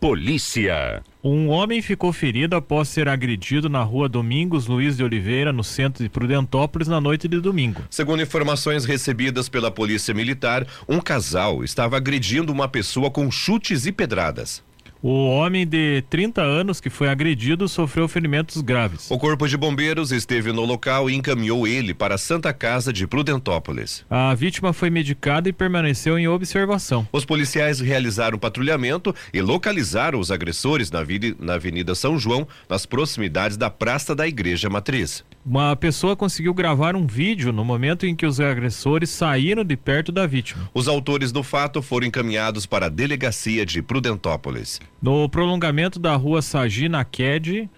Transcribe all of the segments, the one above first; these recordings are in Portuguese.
Polícia. Um homem ficou ferido após ser agredido na rua Domingos Luiz de Oliveira, no centro de Prudentópolis, na noite de domingo. Segundo informações recebidas pela Polícia Militar, um casal estava agredindo uma pessoa com chutes e pedradas. O homem de 30 anos que foi agredido sofreu ferimentos graves. O Corpo de Bombeiros esteve no local e encaminhou ele para a Santa Casa de Prudentópolis. A vítima foi medicada e permaneceu em observação. Os policiais realizaram patrulhamento e localizaram os agressores na, na Avenida São João, nas proximidades da Praça da Igreja Matriz. Uma pessoa conseguiu gravar um vídeo no momento em que os agressores saíram de perto da vítima. Os autores do fato foram encaminhados para a delegacia de Prudentópolis. No prolongamento da rua Sagina Ked,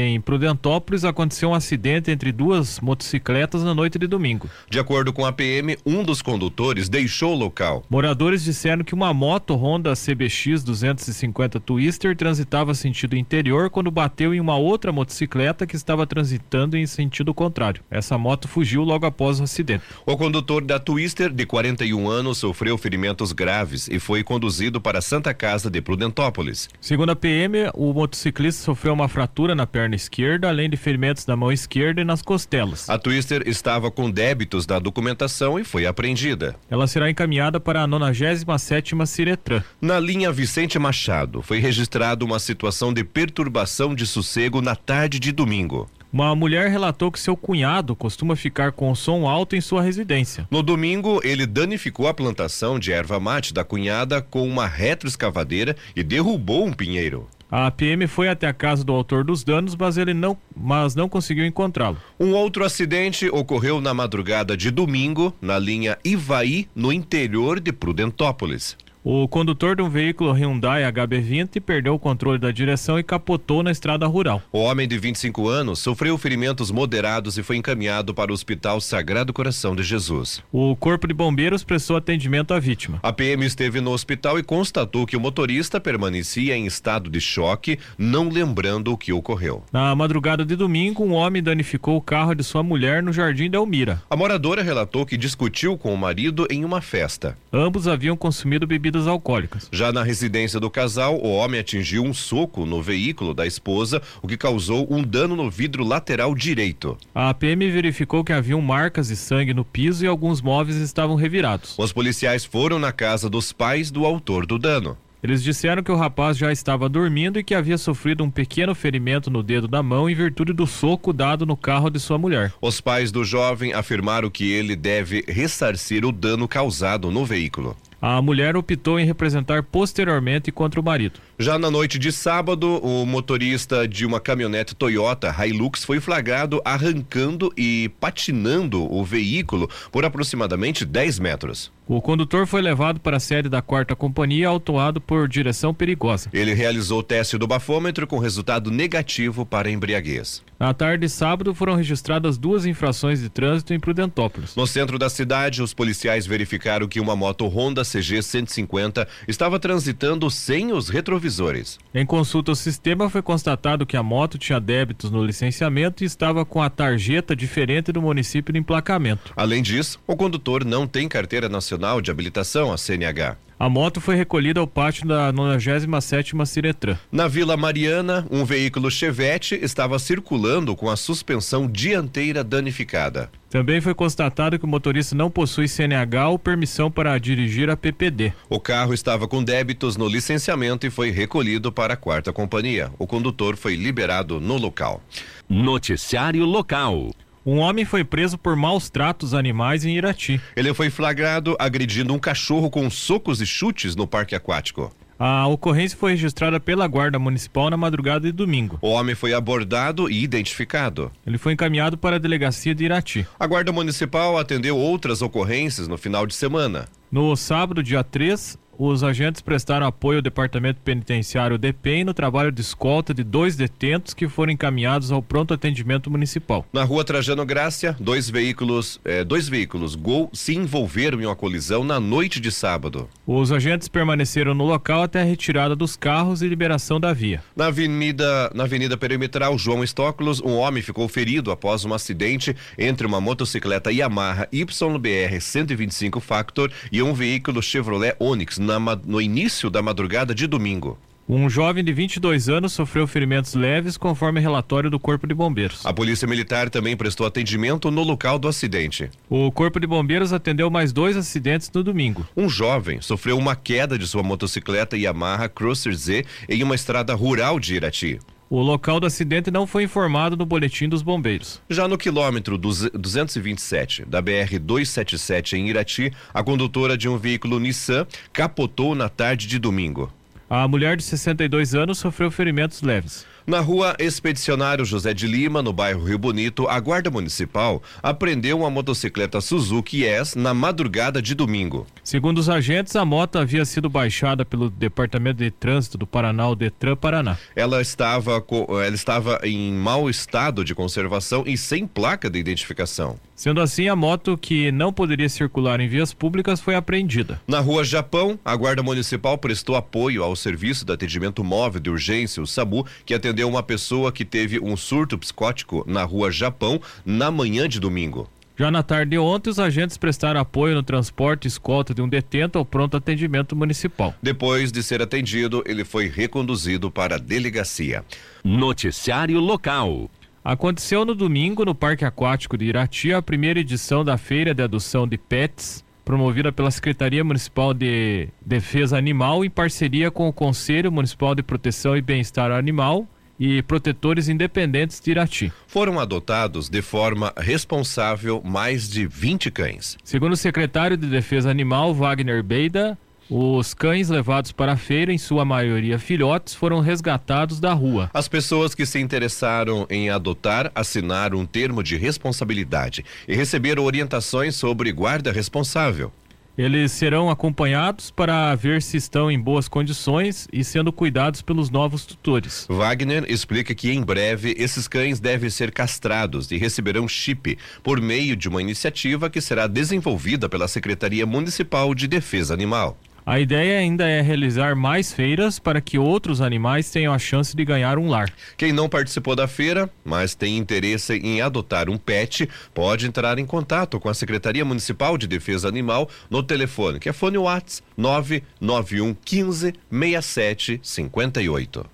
em Prudentópolis aconteceu um acidente entre duas motocicletas na noite de domingo. De acordo com a PM, um dos condutores deixou o local. Moradores disseram que uma moto Honda CBX 250 Twister transitava sentido interior quando bateu em uma outra motocicleta que estava transitando em sentido contrário. Essa moto fugiu logo após o acidente. O condutor da Twister, de 41 anos, sofreu ferimentos graves e foi conduzido para a Santa Casa de Prudentópolis. Segundo a PM, o motociclista sofreu uma fratura na perna esquerda, além de ferimentos na mão esquerda e nas costelas. A Twister estava com débitos da documentação e foi apreendida. Ela será encaminhada para a 97 Ciretran. Na linha Vicente Machado, foi registrada uma situação de perturbação de sossego na tarde de domingo. Uma mulher relatou que seu cunhado costuma ficar com som alto em sua residência. No domingo, ele danificou a plantação de erva mate da cunhada com uma retroescavadeira e derrubou um pinheiro. A PM foi até a casa do autor dos danos, mas ele não, mas não conseguiu encontrá-lo. Um outro acidente ocorreu na madrugada de domingo, na linha Ivaí, no interior de Prudentópolis. O condutor de um veículo Hyundai HB20 perdeu o controle da direção e capotou na estrada rural. O homem de 25 anos sofreu ferimentos moderados e foi encaminhado para o Hospital Sagrado Coração de Jesus. O Corpo de Bombeiros prestou atendimento à vítima. A PM esteve no hospital e constatou que o motorista permanecia em estado de choque, não lembrando o que ocorreu. Na madrugada de domingo, um homem danificou o carro de sua mulher no Jardim da Almira. A moradora relatou que discutiu com o marido em uma festa. Ambos haviam consumido bebidas bebidas alcoólicas. Já na residência do casal, o homem atingiu um soco no veículo da esposa, o que causou um dano no vidro lateral direito. A PM verificou que haviam marcas de sangue no piso e alguns móveis estavam revirados. Os policiais foram na casa dos pais do autor do dano. Eles disseram que o rapaz já estava dormindo e que havia sofrido um pequeno ferimento no dedo da mão em virtude do soco dado no carro de sua mulher. Os pais do jovem afirmaram que ele deve ressarcir o dano causado no veículo. A mulher optou em representar posteriormente contra o marido. Já na noite de sábado, o motorista de uma caminhonete Toyota Hilux foi flagrado arrancando e patinando o veículo por aproximadamente 10 metros. O condutor foi levado para a sede da quarta companhia, autuado por direção perigosa. Ele realizou o teste do bafômetro com resultado negativo para embriaguez. Na tarde de sábado foram registradas duas infrações de trânsito em Prudentópolis. No centro da cidade, os policiais verificaram que uma moto Honda CG 150 estava transitando sem os retrovisores. Em consulta ao sistema, foi constatado que a moto tinha débitos no licenciamento e estava com a tarjeta diferente do município de emplacamento. Além disso, o condutor não tem carteira nacional de habilitação, a CNH. A moto foi recolhida ao pátio da 97ª Ciretran. Na Vila Mariana, um veículo Chevette estava circulando com a suspensão dianteira danificada. Também foi constatado que o motorista não possui CNH ou permissão para dirigir a PPD. O carro estava com débitos no licenciamento e foi recolhido para a quarta companhia. O condutor foi liberado no local. Noticiário local. Um homem foi preso por maus tratos animais em Irati. Ele foi flagrado agredindo um cachorro com socos e chutes no parque aquático. A ocorrência foi registrada pela Guarda Municipal na madrugada de domingo. O homem foi abordado e identificado. Ele foi encaminhado para a delegacia de Irati. A Guarda Municipal atendeu outras ocorrências no final de semana. No sábado, dia 3, os agentes prestaram apoio ao Departamento Penitenciário DEPEN no trabalho de escolta de dois detentos que foram encaminhados ao pronto atendimento municipal. Na rua Trajano Grácia, dois veículos, eh, dois veículos Gol se envolveram em uma colisão na noite de sábado. Os agentes permaneceram no local até a retirada dos carros e liberação da via. Na avenida, na avenida perimetral João Estóculos, um homem ficou ferido após um acidente entre uma motocicleta Yamaha YBR 125 Factor e um veículo Chevrolet Onix na, no início da madrugada de domingo. Um jovem de 22 anos sofreu ferimentos leves, conforme relatório do Corpo de Bombeiros. A Polícia Militar também prestou atendimento no local do acidente. O Corpo de Bombeiros atendeu mais dois acidentes no domingo. Um jovem sofreu uma queda de sua motocicleta Yamaha Crosser Z em uma estrada rural de Irati. O local do acidente não foi informado no boletim dos bombeiros. Já no quilômetro 227 da BR 277 em Irati, a condutora de um veículo Nissan capotou na tarde de domingo. A mulher de 62 anos sofreu ferimentos leves. Na rua Expedicionário José de Lima, no bairro Rio Bonito, a Guarda Municipal apreendeu uma motocicleta Suzuki S na madrugada de domingo. Segundo os agentes, a moto havia sido baixada pelo Departamento de Trânsito do Paraná, o Detran Paraná. Ela estava, ela estava em mau estado de conservação e sem placa de identificação. Sendo assim, a moto que não poderia circular em vias públicas foi apreendida. Na rua Japão, a Guarda Municipal prestou apoio ao Serviço de Atendimento Móvel de Urgência, o SAMU, que atendeu uma pessoa que teve um surto psicótico na rua Japão na manhã de domingo. Já na tarde de ontem, os agentes prestaram apoio no transporte e escolta de um detento ao pronto atendimento municipal. Depois de ser atendido, ele foi reconduzido para a delegacia. Noticiário local. Aconteceu no domingo, no Parque Aquático de Irati, a primeira edição da Feira de Adoção de Pets, promovida pela Secretaria Municipal de Defesa Animal em parceria com o Conselho Municipal de Proteção e Bem-Estar Animal e protetores independentes de Irati. Foram adotados de forma responsável mais de 20 cães. Segundo o secretário de Defesa Animal, Wagner Beida, os cães levados para a feira, em sua maioria filhotes, foram resgatados da rua. As pessoas que se interessaram em adotar assinaram um termo de responsabilidade e receberam orientações sobre guarda responsável. Eles serão acompanhados para ver se estão em boas condições e sendo cuidados pelos novos tutores. Wagner explica que em breve esses cães devem ser castrados e receberão chip por meio de uma iniciativa que será desenvolvida pela Secretaria Municipal de Defesa Animal. A ideia ainda é realizar mais feiras para que outros animais tenham a chance de ganhar um lar. Quem não participou da feira, mas tem interesse em adotar um pet, pode entrar em contato com a Secretaria Municipal de Defesa Animal no telefone, que é fone Whats 991 15 67 58.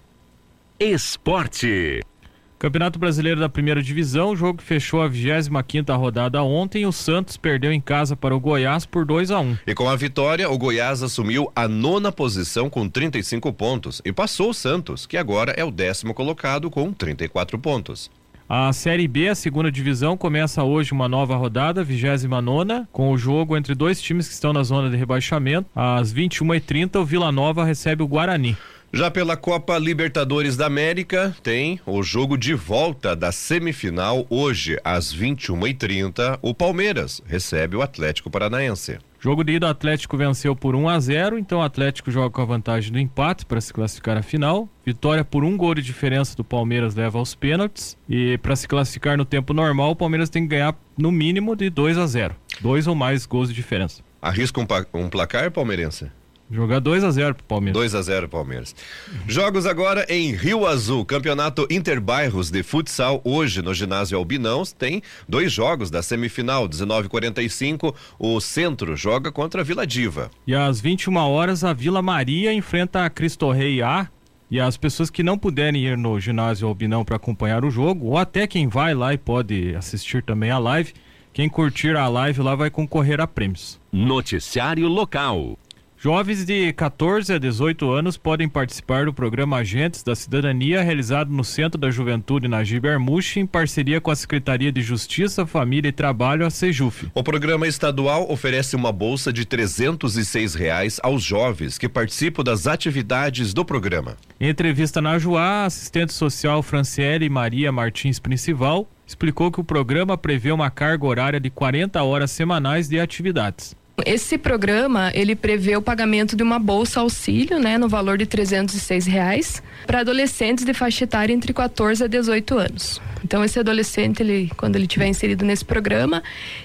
Esporte. Campeonato Brasileiro da Primeira Divisão, o jogo fechou a 25 quinta rodada ontem. O Santos perdeu em casa para o Goiás por 2 a 1 um. E com a vitória, o Goiás assumiu a nona posição com 35 pontos e passou o Santos, que agora é o décimo colocado com 34 pontos. A Série B, a segunda divisão, começa hoje uma nova rodada, 29 nona, com o jogo entre dois times que estão na zona de rebaixamento. Às 21h30, o Vila Nova recebe o Guarani. Já pela Copa Libertadores da América, tem o jogo de volta da semifinal hoje, às 21h30. O Palmeiras recebe o Atlético Paranaense. Jogo de ida, o Atlético venceu por 1 a 0 então o Atlético joga com a vantagem do empate para se classificar à final. Vitória por um gol de diferença do Palmeiras leva aos pênaltis. E para se classificar no tempo normal, o Palmeiras tem que ganhar no mínimo de 2 a 0 Dois ou mais gols de diferença. Arrisca um, um placar, palmeirense? Jogar 2 a 0 pro Palmeiras. 2 a 0 Palmeiras. Jogos agora em Rio Azul, Campeonato Interbairros de Futsal hoje no ginásio Albinãos tem dois jogos da semifinal, 19:45, o Centro joga contra a Vila Diva. E às 21 horas a Vila Maria enfrenta a Cristo Rei A. E as pessoas que não puderem ir no ginásio Albinão para acompanhar o jogo, ou até quem vai lá e pode assistir também a live, quem curtir a live lá vai concorrer a prêmios. Noticiário local. Jovens de 14 a 18 anos podem participar do programa Agentes da Cidadania, realizado no Centro da Juventude Najib Armuche, em parceria com a Secretaria de Justiça, Família e Trabalho, a Sejuf. O programa estadual oferece uma bolsa de 306 reais aos jovens que participam das atividades do programa. Em entrevista na Joá, a assistente social Franciele Maria Martins Principal explicou que o programa prevê uma carga horária de 40 horas semanais de atividades. Esse programa ele prevê o pagamento de uma bolsa auxílio, né, no valor de 306 reais para adolescentes de faixa etária entre 14 a 18 anos. Então esse adolescente, ele, quando ele tiver inserido nesse programa,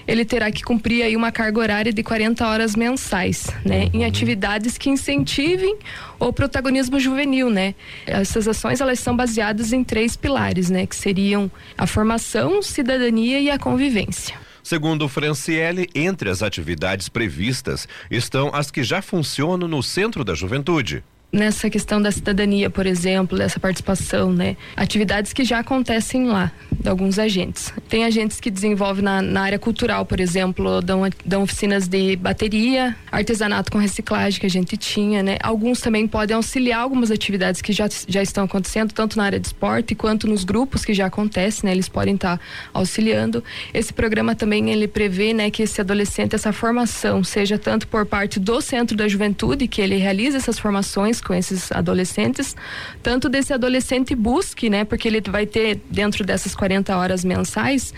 ele terá que cumprir aí uma carga horária de 40 horas mensais, né, em atividades que incentivem o protagonismo juvenil, né. Essas ações elas são baseadas em três pilares, né, que seriam a formação, cidadania e a convivência. Segundo Franciele, entre as atividades previstas estão as que já funcionam no Centro da Juventude. Nessa questão da cidadania, por exemplo, dessa participação, né? Atividades que já acontecem lá, de alguns agentes. Tem agentes que desenvolvem na, na área cultural, por exemplo, dão, dão oficinas de bateria, artesanato com reciclagem que a gente tinha, né? Alguns também podem auxiliar algumas atividades que já, já estão acontecendo, tanto na área de esporte quanto nos grupos que já acontecem, né? Eles podem estar tá auxiliando. Esse programa também ele prevê, né, que esse adolescente, essa formação, seja tanto por parte do Centro da Juventude, que ele realiza essas formações com esses adolescentes, tanto desse adolescente busque, né, porque ele vai ter dentro dessas 40 horas mensais,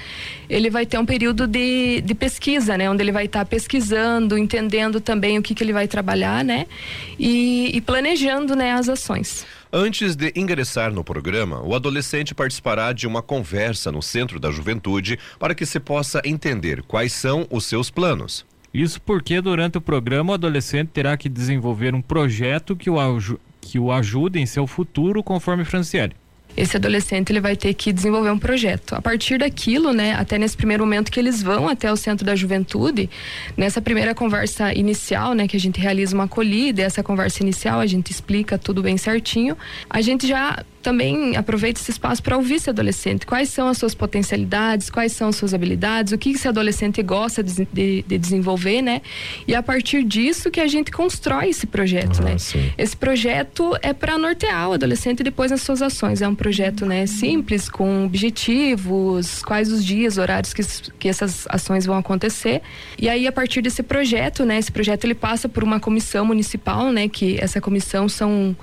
ele vai ter um período de, de pesquisa, né, onde ele vai estar tá pesquisando, entendendo também o que, que ele vai trabalhar, né, e, e planejando, né, as ações. Antes de ingressar no programa, o adolescente participará de uma conversa no Centro da Juventude para que se possa entender quais são os seus planos. Isso porque durante o programa o adolescente terá que desenvolver um projeto que o, que o ajude em seu futuro, conforme Franciele esse adolescente ele vai ter que desenvolver um projeto. A partir daquilo, né, até nesse primeiro momento que eles vão até o centro da juventude, nessa primeira conversa inicial, né, que a gente realiza uma acolhida, essa conversa inicial a gente explica tudo bem certinho, a gente já também aproveita esse espaço para ouvir esse adolescente. Quais são as suas potencialidades, quais são as suas habilidades, o que esse adolescente gosta de, de, de desenvolver, né? E a partir disso que a gente constrói esse projeto, ah, né? Sim. Esse projeto é para nortear o adolescente depois nas suas ações. É um projeto né, simples, com objetivos, quais os dias, horários que, que essas ações vão acontecer. E aí, a partir desse projeto, né, esse projeto ele passa por uma comissão municipal, né, que essa comissão são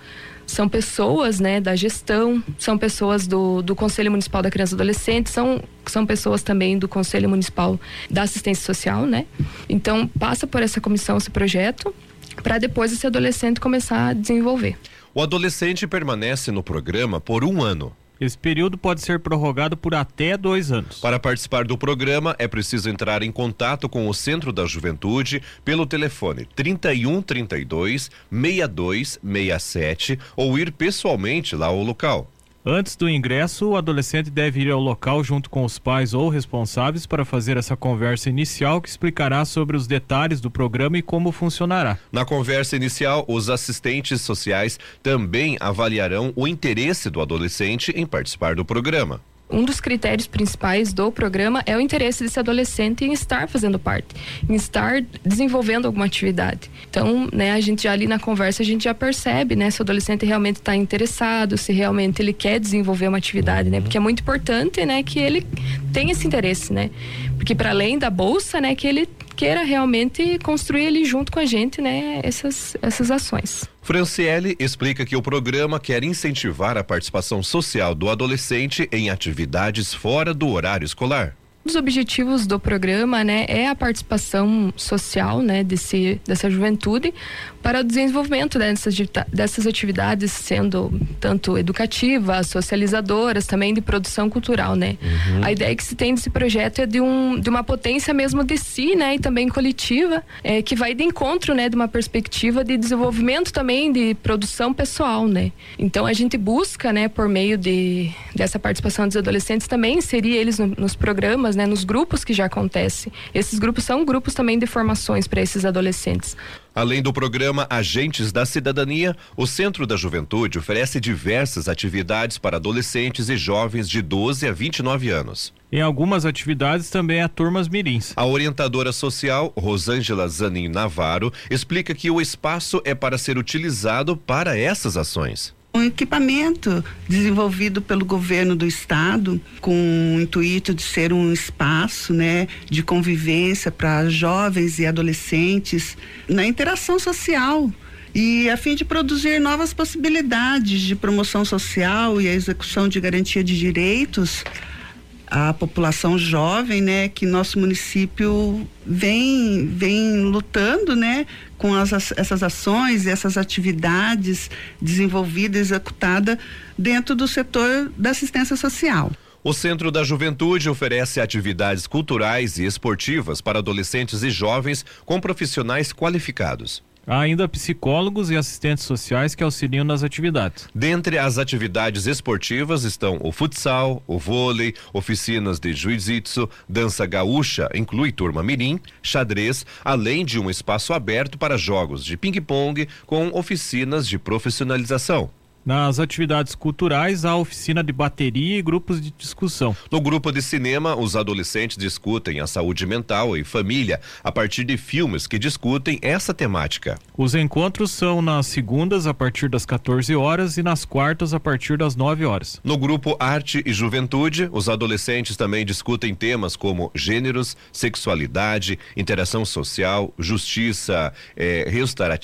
são pessoas né, da gestão, são pessoas do, do Conselho Municipal da Criança e Adolescente, são, são pessoas também do Conselho Municipal da Assistência Social, né? Então passa por essa comissão esse projeto para depois esse adolescente começar a desenvolver. O adolescente permanece no programa por um ano. Esse período pode ser prorrogado por até dois anos. Para participar do programa, é preciso entrar em contato com o Centro da Juventude pelo telefone 31 32 62 67 ou ir pessoalmente lá ao local. Antes do ingresso, o adolescente deve ir ao local junto com os pais ou responsáveis para fazer essa conversa inicial que explicará sobre os detalhes do programa e como funcionará. Na conversa inicial, os assistentes sociais também avaliarão o interesse do adolescente em participar do programa um dos critérios principais do programa é o interesse desse adolescente em estar fazendo parte, em estar desenvolvendo alguma atividade. Então, né, a gente já ali na conversa a gente já percebe, né, se o adolescente realmente está interessado, se realmente ele quer desenvolver uma atividade, né, porque é muito importante, né, que ele tenha esse interesse, né, porque para além da bolsa, né, que ele queira realmente construir ali junto com a gente, né, essas, essas ações. Franciele explica que o programa quer incentivar a participação social do adolescente em atividades fora do horário escolar dos objetivos do programa, né, é a participação social, né, desse, dessa juventude para o desenvolvimento dessas, dessas atividades, sendo tanto educativas, socializadoras, também de produção cultural, né. Uhum. A ideia que se tem desse projeto é de, um, de uma potência mesmo de si, né, e também coletiva, é, que vai de encontro, né, de uma perspectiva de desenvolvimento também de produção pessoal, né. Então a gente busca, né, por meio de dessa participação dos adolescentes também inserir eles no, nos programas, né, nos grupos que já acontece. Esses grupos são grupos também de formações para esses adolescentes. Além do programa Agentes da Cidadania, o Centro da Juventude oferece diversas atividades para adolescentes e jovens de 12 a 29 anos. Em algumas atividades também há turmas mirins. A orientadora social, Rosângela Zanin Navarro, explica que o espaço é para ser utilizado para essas ações um equipamento desenvolvido pelo governo do estado com o intuito de ser um espaço, né, de convivência para jovens e adolescentes na interação social e a fim de produzir novas possibilidades de promoção social e a execução de garantia de direitos à população jovem, né, que nosso município vem vem lutando, né, com as, essas ações essas atividades desenvolvidas, executadas dentro do setor da assistência social. O Centro da Juventude oferece atividades culturais e esportivas para adolescentes e jovens com profissionais qualificados. Há ainda psicólogos e assistentes sociais que auxiliam nas atividades. Dentre as atividades esportivas estão o futsal, o vôlei, oficinas de jiu-jitsu, dança gaúcha, inclui turma mirim, xadrez, além de um espaço aberto para jogos de ping-pong com oficinas de profissionalização. Nas atividades culturais, há oficina de bateria e grupos de discussão. No grupo de cinema, os adolescentes discutem a saúde mental e família a partir de filmes que discutem essa temática. Os encontros são nas segundas a partir das 14 horas e nas quartas a partir das 9 horas. No grupo Arte e Juventude, os adolescentes também discutem temas como gêneros, sexualidade, interação social, justiça eh,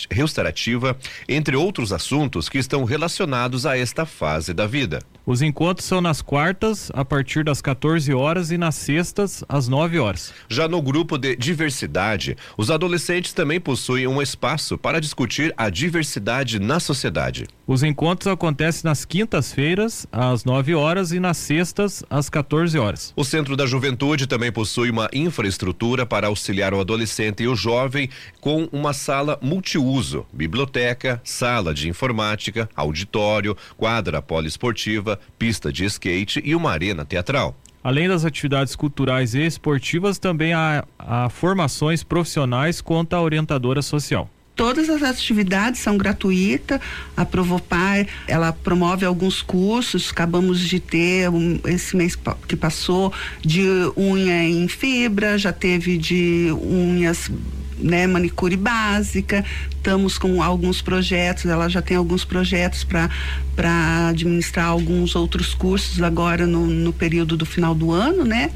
restaurativa, entre outros assuntos que estão relacionados relacionados a esta fase da vida. Os encontros são nas quartas, a partir das 14 horas, e nas sextas, às 9 horas. Já no grupo de diversidade, os adolescentes também possuem um espaço para discutir a diversidade na sociedade. Os encontros acontecem nas quintas-feiras, às 9 horas, e nas sextas, às 14 horas. O Centro da Juventude também possui uma infraestrutura para auxiliar o adolescente e o jovem com uma sala multiuso, biblioteca, sala de informática, auditório, quadra poliesportiva pista de skate e uma arena teatral. Além das atividades culturais e esportivas, também há, há formações profissionais quanto à orientadora social todas as atividades são gratuitas. A Provopar, ela promove alguns cursos. Acabamos de ter um, esse mês que passou de unha em fibra, já teve de unhas né, manicure básica, estamos com alguns projetos, ela já tem alguns projetos para administrar alguns outros cursos agora no, no período do final do ano, né?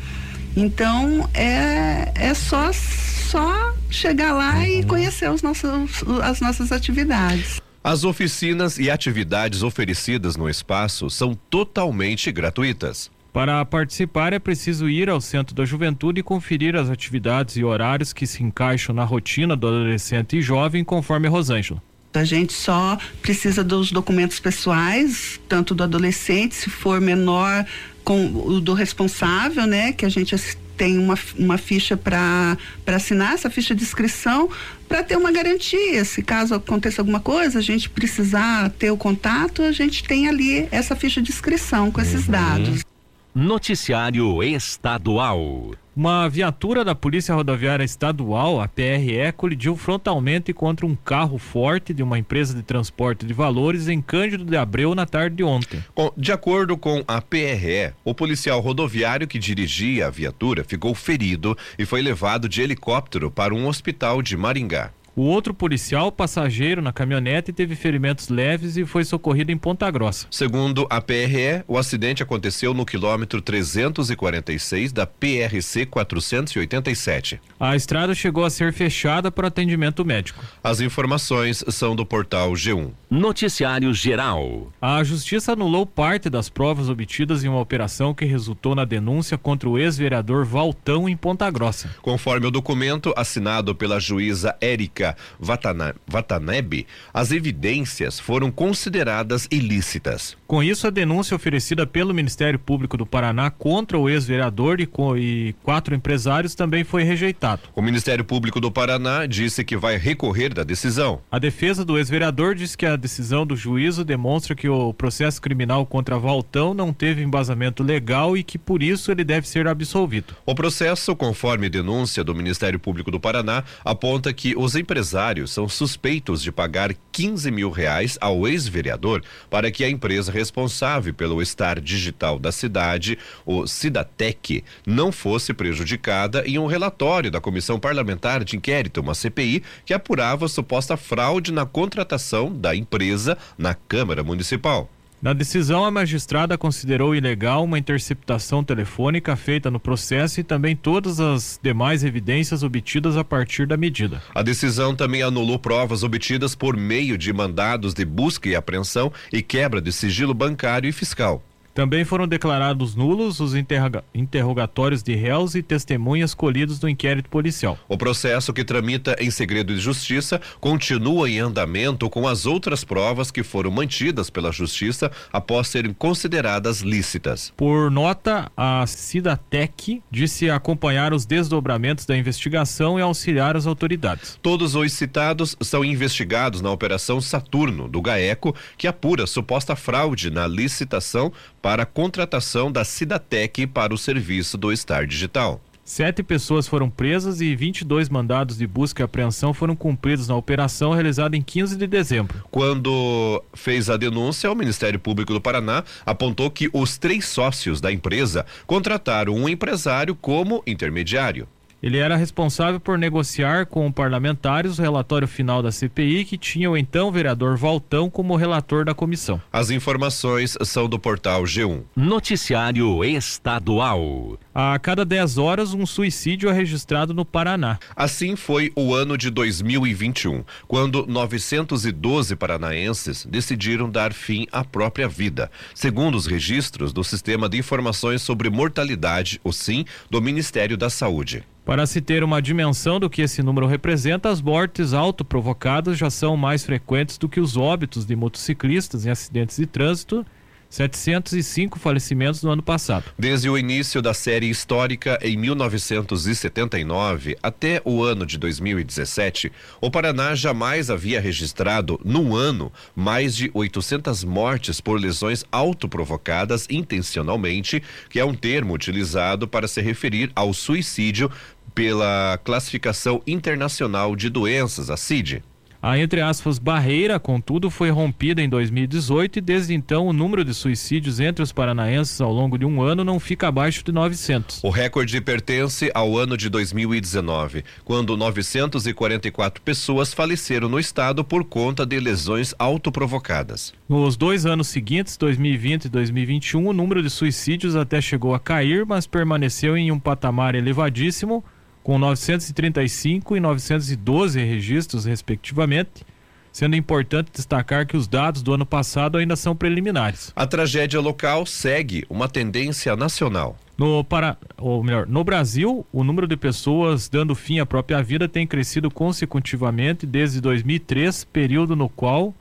Então é, é só, só chegar lá e conhecer os nossos, as nossas atividades. As oficinas e atividades oferecidas no espaço são totalmente gratuitas. Para participar é preciso ir ao Centro da Juventude e conferir as atividades e horários que se encaixam na rotina do adolescente e jovem, conforme Rosângela. A gente só precisa dos documentos pessoais, tanto do adolescente, se for menor, com o do responsável, né? Que a gente tem uma, uma ficha para assinar, essa ficha de inscrição, para ter uma garantia. Se caso aconteça alguma coisa, a gente precisar ter o contato, a gente tem ali essa ficha de inscrição com esses uhum. dados. Noticiário Estadual. Uma viatura da Polícia Rodoviária Estadual, a PRE, colidiu frontalmente contra um carro forte de uma empresa de transporte de valores em Cândido de Abreu na tarde de ontem. De acordo com a PRE, o policial rodoviário que dirigia a viatura ficou ferido e foi levado de helicóptero para um hospital de Maringá. O outro policial, passageiro na caminhonete, teve ferimentos leves e foi socorrido em Ponta Grossa. Segundo a PRE, o acidente aconteceu no quilômetro 346 da PRC 487. A estrada chegou a ser fechada para atendimento médico. As informações são do portal G1. Noticiário Geral. A justiça anulou parte das provas obtidas em uma operação que resultou na denúncia contra o ex-vereador Valtão em Ponta Grossa. Conforme o documento assinado pela juíza Érica Watanabe, as evidências foram consideradas ilícitas. Com isso, a denúncia oferecida pelo Ministério Público do Paraná contra o ex-vereador e, e quatro empresários também foi rejeitado. O Ministério Público do Paraná disse que vai recorrer da decisão. A defesa do ex-vereador disse que a decisão do juízo demonstra que o processo criminal contra Valtão não teve embasamento legal e que por isso ele deve ser absolvido. O processo, conforme denúncia do Ministério Público do Paraná, aponta que os empresários empresários são suspeitos de pagar 15 mil reais ao ex-vereador para que a empresa responsável pelo estar digital da cidade, o Cidatec, não fosse prejudicada em um relatório da Comissão Parlamentar de Inquérito, uma CPI, que apurava suposta fraude na contratação da empresa na Câmara Municipal. Na decisão, a magistrada considerou ilegal uma interceptação telefônica feita no processo e também todas as demais evidências obtidas a partir da medida. A decisão também anulou provas obtidas por meio de mandados de busca e apreensão e quebra de sigilo bancário e fiscal. Também foram declarados nulos os interroga interrogatórios de réus e testemunhas colhidos no inquérito policial. O processo que tramita em segredo de justiça continua em andamento com as outras provas que foram mantidas pela justiça após serem consideradas lícitas. Por nota, a Cidatec disse acompanhar os desdobramentos da investigação e auxiliar as autoridades. Todos os citados são investigados na Operação Saturno do GAECO, que apura suposta fraude na licitação para a contratação da Cidatec para o serviço do Star Digital. Sete pessoas foram presas e 22 mandados de busca e apreensão foram cumpridos na operação realizada em 15 de dezembro. Quando fez a denúncia, o Ministério Público do Paraná apontou que os três sócios da empresa contrataram um empresário como intermediário. Ele era responsável por negociar com parlamentares o relatório final da CPI, que tinha o então vereador Valtão como relator da comissão. As informações são do portal G1. Noticiário Estadual. A cada 10 horas, um suicídio é registrado no Paraná. Assim foi o ano de 2021, quando 912 paranaenses decidiram dar fim à própria vida, segundo os registros do Sistema de Informações sobre Mortalidade, o SIM, do Ministério da Saúde. Para se ter uma dimensão do que esse número representa, as mortes autoprovocadas já são mais frequentes do que os óbitos de motociclistas em acidentes de trânsito 705 falecimentos no ano passado. Desde o início da série histórica em 1979 até o ano de 2017, o Paraná jamais havia registrado num ano mais de 800 mortes por lesões autoprovocadas intencionalmente, que é um termo utilizado para se referir ao suicídio pela classificação internacional de doenças, a CID. A entre aspas barreira, contudo, foi rompida em 2018 e desde então o número de suicídios entre os paranaenses ao longo de um ano não fica abaixo de 900. O recorde pertence ao ano de 2019, quando 944 pessoas faleceram no estado por conta de lesões autoprovocadas. Nos dois anos seguintes, 2020 e 2021, o número de suicídios até chegou a cair, mas permaneceu em um patamar elevadíssimo com 935 e 912 registros, respectivamente, sendo importante destacar que os dados do ano passado ainda são preliminares. A tragédia local segue uma tendência nacional. No, para, ou melhor, no Brasil, o número de pessoas dando fim à própria vida tem crescido consecutivamente desde 2003, período no qual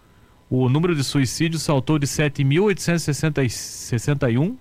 o número de suicídios saltou de 7.861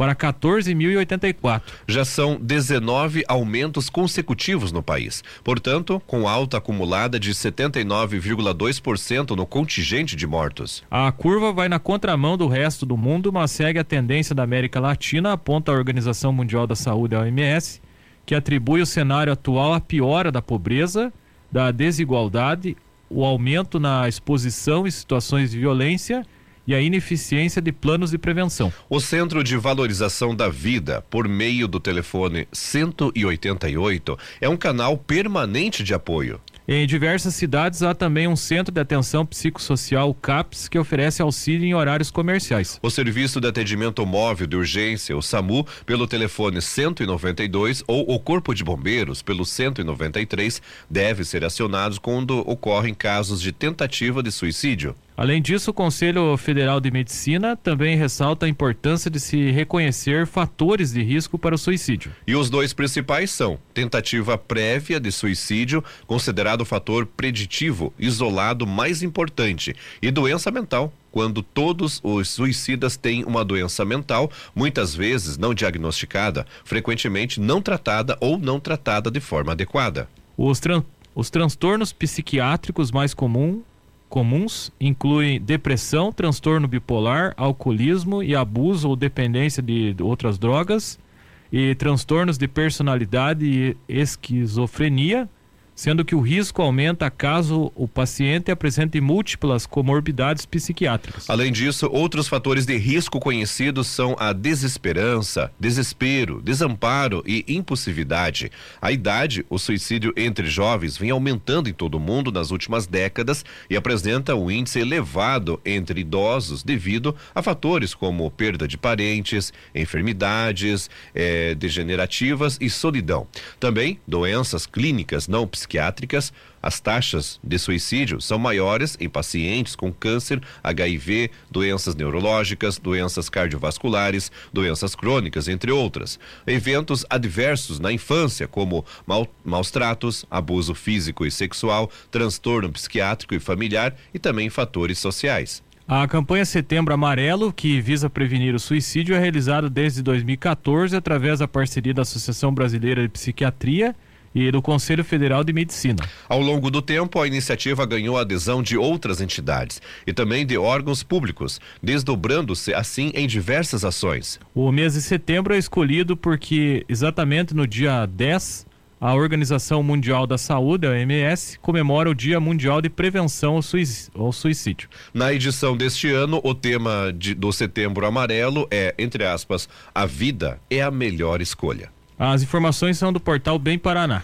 para 14.084. Já são 19 aumentos consecutivos no país. Portanto, com alta acumulada de 79,2% no contingente de mortos. A curva vai na contramão do resto do mundo, mas segue a tendência da América Latina, aponta a Organização Mundial da Saúde, a OMS, que atribui o cenário atual à piora da pobreza, da desigualdade, o aumento na exposição em situações de violência e a ineficiência de planos de prevenção. O Centro de Valorização da Vida, por meio do telefone 188, é um canal permanente de apoio. Em diversas cidades há também um centro de atenção psicossocial CAPS que oferece auxílio em horários comerciais. O serviço de atendimento móvel de urgência, o SAMU, pelo telefone 192 ou o Corpo de Bombeiros pelo 193 deve ser acionados quando ocorrem casos de tentativa de suicídio. Além disso, o Conselho Federal de Medicina também ressalta a importância de se reconhecer fatores de risco para o suicídio. E os dois principais são tentativa prévia de suicídio, considerado o fator preditivo isolado mais importante, e doença mental, quando todos os suicidas têm uma doença mental, muitas vezes não diagnosticada, frequentemente não tratada ou não tratada de forma adequada. Os, tran os transtornos psiquiátricos mais comuns comuns incluem depressão, transtorno bipolar, alcoolismo e abuso ou dependência de outras drogas, e transtornos de personalidade e esquizofrenia, sendo que o risco aumenta caso o paciente apresente múltiplas comorbidades psiquiátricas. Além disso, outros fatores de risco conhecidos são a desesperança, desespero, desamparo e impulsividade. A idade, o suicídio entre jovens vem aumentando em todo o mundo nas últimas décadas e apresenta um índice elevado entre idosos devido a fatores como perda de parentes, enfermidades eh, degenerativas e solidão. Também doenças clínicas não psiquiátricas psiquiátricas, as taxas de suicídio são maiores em pacientes com câncer, HIV, doenças neurológicas, doenças cardiovasculares, doenças crônicas, entre outras. Eventos adversos na infância, como mal, maus tratos, abuso físico e sexual, transtorno psiquiátrico e familiar e também fatores sociais. A campanha Setembro Amarelo, que visa prevenir o suicídio, é realizada desde 2014 através da parceria da Associação Brasileira de Psiquiatria e do Conselho Federal de Medicina. Ao longo do tempo, a iniciativa ganhou a adesão de outras entidades e também de órgãos públicos, desdobrando-se assim em diversas ações. O mês de setembro é escolhido porque exatamente no dia 10 a Organização Mundial da Saúde, a OMS, comemora o Dia Mundial de Prevenção ao Suicídio. Na edição deste ano, o tema de, do Setembro Amarelo é, entre aspas, a vida é a melhor escolha. As informações são do portal Bem Paraná.